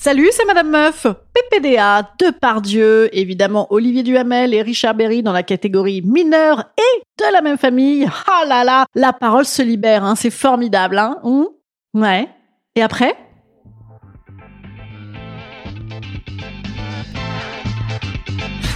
Salut, c'est Madame Meuf. PPDA, Depardieu, évidemment Olivier Duhamel et Richard Berry dans la catégorie mineur et de la même famille. Ah là là, la parole se libère, hein, c'est formidable. Hein Hum? Ouais. Et après?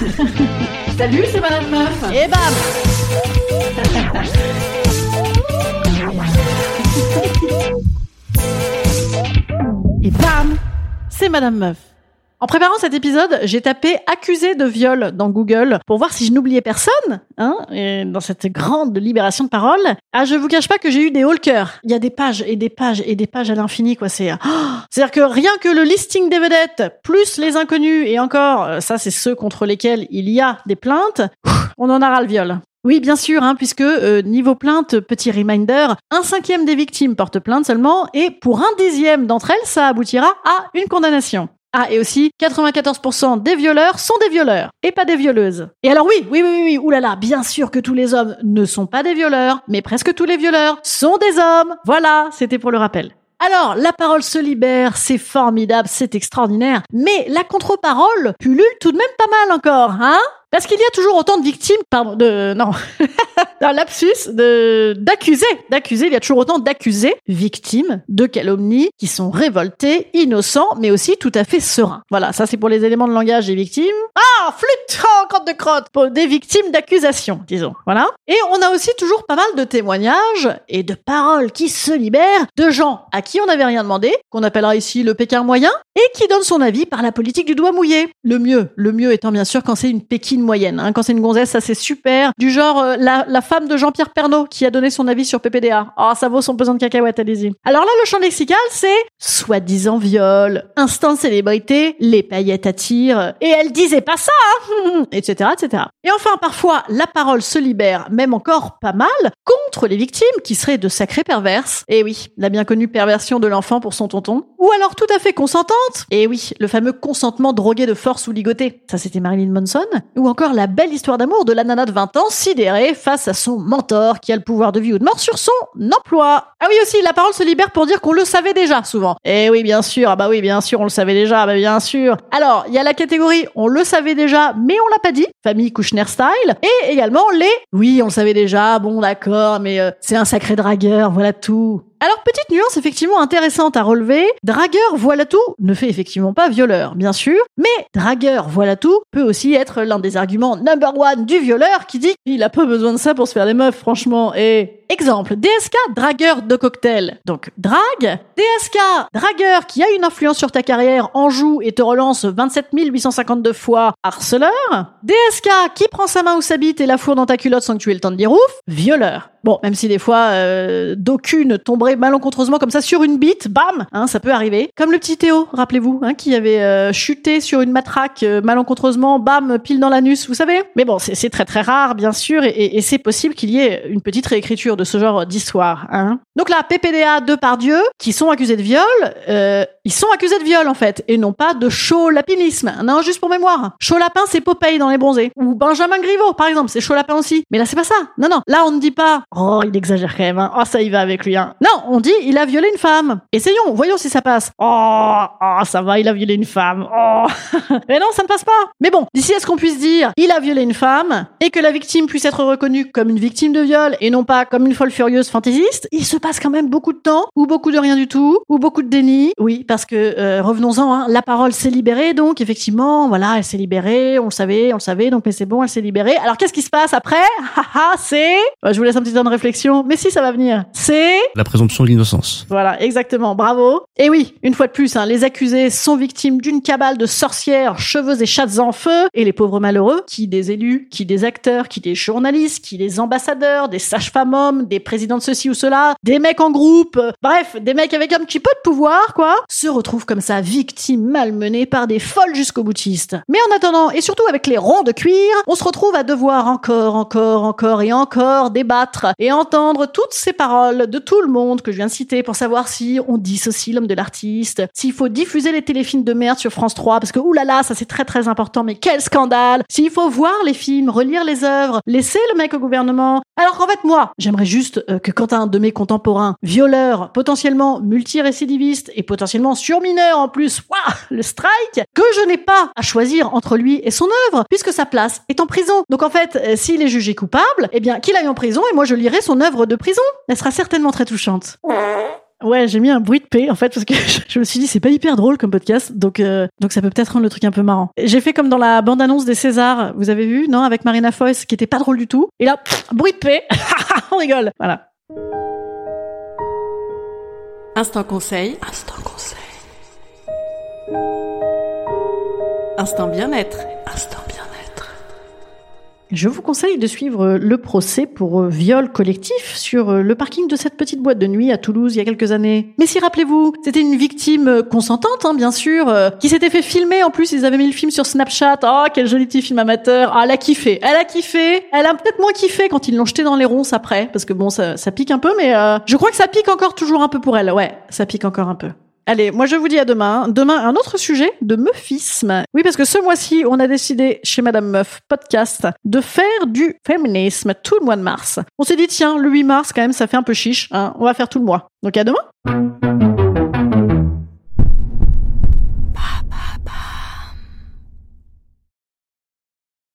Salut, c'est Madame Meuf. Et bam c'est Madame Meuf. En préparant cet épisode, j'ai tapé accusé de viol dans Google pour voir si je n'oubliais personne, hein, et dans cette grande libération de parole. Ah, je vous cache pas que j'ai eu des hauts Il y a des pages et des pages et des pages à l'infini, quoi. C'est, oh c'est-à-dire que rien que le listing des vedettes, plus les inconnus, et encore, euh, ça, c'est ceux contre lesquels il y a des plaintes, on en a ras le viol. Oui, bien sûr, hein, puisque euh, niveau plainte, petit reminder, un cinquième des victimes portent plainte seulement, et pour un dixième d'entre elles, ça aboutira à une condamnation. Ah, et aussi, 94% des violeurs sont des violeurs, et pas des violeuses. Et alors oui, oui, oui, oui, oulala, bien sûr que tous les hommes ne sont pas des violeurs, mais presque tous les violeurs sont des hommes. Voilà, c'était pour le rappel. Alors, la parole se libère, c'est formidable, c'est extraordinaire, mais la contre-parole pullule tout de même pas mal encore, hein? Parce qu'il y a toujours autant de victimes, pardon, de, non, un lapsus, de, d'accusés, d'accusés, il y a toujours autant d'accusés, victimes de calomnie, qui sont révoltés, innocents, mais aussi tout à fait sereins. Voilà, ça c'est pour les éléments de langage des victimes. Ah, flûte, oh, crotte de crotte, pour des victimes d'accusation, disons. Voilà. Et on a aussi toujours pas mal de témoignages et de paroles qui se libèrent de gens à qui on n'avait rien demandé, qu'on appellera ici le Pékin moyen, et qui donne son avis par la politique du doigt mouillé. Le mieux, le mieux étant bien sûr quand c'est une Pékin moyenne. Hein. Quand c'est une gonzesse, ça c'est super. Du genre euh, la, femme de Jean-Pierre Pernaud qui a donné son avis sur PPDA. Oh, ça vaut son pesant de cacahuètes, allez-y. Alors là, le champ lexical, c'est soi-disant viol, instant célébrité, les paillettes attirent, et elle disait pas ça, hein etc., etc. Et enfin, parfois, la parole se libère, même encore pas mal, contre les victimes qui seraient de sacrées perverses. Et oui, la bien connue perversion de l'enfant pour son tonton. Ou alors tout à fait consentante. Et oui, le fameux consentement drogué de force ou ligoté. Ça, c'était Marilyn Manson. Ou encore la belle histoire d'amour de la nana de 20 ans sidérée face à son mentor qui a le pouvoir de vie ou de mort sur son emploi. Ah oui aussi, la parole se libère pour dire qu'on le savait déjà souvent. Eh oui, bien sûr, ah bah oui, bien sûr, on le savait déjà, bah bien sûr. Alors, il y a la catégorie on le savait déjà, mais on l'a pas dit, famille Kushner style, et également les oui, on le savait déjà, bon d'accord, mais euh, c'est un sacré dragueur, voilà tout. Alors, petite nuance effectivement intéressante à relever. Dragueur, voilà tout, ne fait effectivement pas violeur, bien sûr. Mais dragueur, voilà tout, peut aussi être l'un des arguments number one du violeur qui dit qu'il a pas besoin de ça pour se faire des meufs, franchement. Et Exemple, DSK, dragueur de cocktail. Donc, drague. DSK, dragueur qui a une influence sur ta carrière, en joue et te relance 27 852 fois, harceleur. DSK, qui prend sa main ou sa bite et la fourre dans ta culotte sans que tu aies le temps de dire ouf, violeur. Bon, même si des fois, euh, d'aucune tomberait malencontreusement comme ça sur une bite, bam, hein, ça peut arriver. Comme le petit Théo, rappelez-vous, hein, qui avait euh, chuté sur une matraque euh, malencontreusement, bam, pile dans l'anus, vous savez. Mais bon, c'est très très rare, bien sûr, et, et c'est possible qu'il y ait une petite réécriture de ce genre d'histoire. Hein. Donc là, PPDA de Dieu, qui sont accusés de viol, euh, ils sont accusés de viol en fait, et non pas de chaud lapinisme. Non, juste pour mémoire. Chaud lapin, c'est Popeye dans les bronzés. Ou Benjamin Griveaux, par exemple, c'est chaud lapin aussi. Mais là, c'est pas ça. Non, non. Là, on ne dit pas Oh, il exagère quand même. Hein. Oh, ça y va avec lui. Hein. Non, on dit il a violé une femme. Essayons, voyons si ça passe. Oh, oh ça va, il a violé une femme. Oh. Mais non, ça ne passe pas. Mais bon, d'ici à ce qu'on puisse dire il a violé une femme et que la victime puisse être reconnue comme une victime de viol et non pas comme une folle furieuse fantaisiste, il se passe quand même beaucoup de temps ou beaucoup de rien du tout ou beaucoup de déni. Oui, parce que euh, revenons-en, hein, la parole s'est libérée, donc effectivement, voilà, elle s'est libérée, on le savait, on le savait, donc mais c'est bon, elle s'est libérée. Alors qu'est-ce qui se passe après? Haha, c'est, je vous laisse un petit de réflexion, mais si ça va venir, c'est la présomption de l'innocence. Voilà, exactement, bravo. Et oui, une fois de plus, hein, les accusés sont victimes d'une cabale de sorcières, cheveux et chattes en feu, et les pauvres malheureux, qui des élus, qui des acteurs, qui des journalistes, qui des ambassadeurs, des sages-femmes hommes, des présidents de ceci ou cela, des mecs en groupe, euh, bref, des mecs avec un petit peu de pouvoir, quoi, se retrouvent comme ça victimes malmenées par des folles jusqu'au boutistes. Mais en attendant, et surtout avec les ronds de cuir, on se retrouve à devoir encore, encore, encore et encore débattre et entendre toutes ces paroles de tout le monde que je viens de citer pour savoir si on dissocie l'homme de l'artiste, s'il faut diffuser les téléfilms de merde sur France 3 parce que oulala, ça c'est très très important, mais quel scandale S'il faut voir les films, relire les œuvres, laisser le mec au gouvernement. Alors qu'en fait moi, j'aimerais juste euh, que quand un de mes contemporains, violeur, potentiellement multirécidiviste et potentiellement surmineur en plus, waouh, le strike, que je n'ai pas à choisir entre lui et son œuvre, puisque sa place est en prison. Donc en fait, euh, s'il est jugé coupable, eh bien qu'il aille en prison et moi je lirai son œuvre de prison. Elle sera certainement très touchante. Ouais, j'ai mis un bruit de paix en fait parce que je me suis dit c'est pas hyper drôle comme podcast, donc euh, donc ça peut peut-être rendre le truc un peu marrant. J'ai fait comme dans la bande annonce des Césars, vous avez vu, non, avec Marina Foïs, qui était pas drôle du tout. Et là, bruit de paix, on rigole. Voilà. Instant conseil. Instant conseil. Instant bien-être. Instant bien-être. Je vous conseille de suivre le procès pour viol collectif sur le parking de cette petite boîte de nuit à Toulouse il y a quelques années. Mais si rappelez-vous, c'était une victime consentante, hein, bien sûr, euh, qui s'était fait filmer. En plus, ils avaient mis le film sur Snapchat. Oh, quel joli petit film amateur. Ah, elle a kiffé. Elle a kiffé. Elle a peut-être moins kiffé quand ils l'ont jeté dans les ronces après, parce que bon, ça, pique un peu, mais euh, je crois que ça pique encore toujours un peu pour elle. Ouais, ça pique encore un peu. Allez, moi je vous dis à demain. Demain, un autre sujet de meufisme. Oui, parce que ce mois-ci, on a décidé chez Madame Meuf Podcast de faire du féminisme tout le mois de mars. On s'est dit, tiens, le 8 mars, quand même, ça fait un peu chiche. Hein on va faire tout le mois. Donc à demain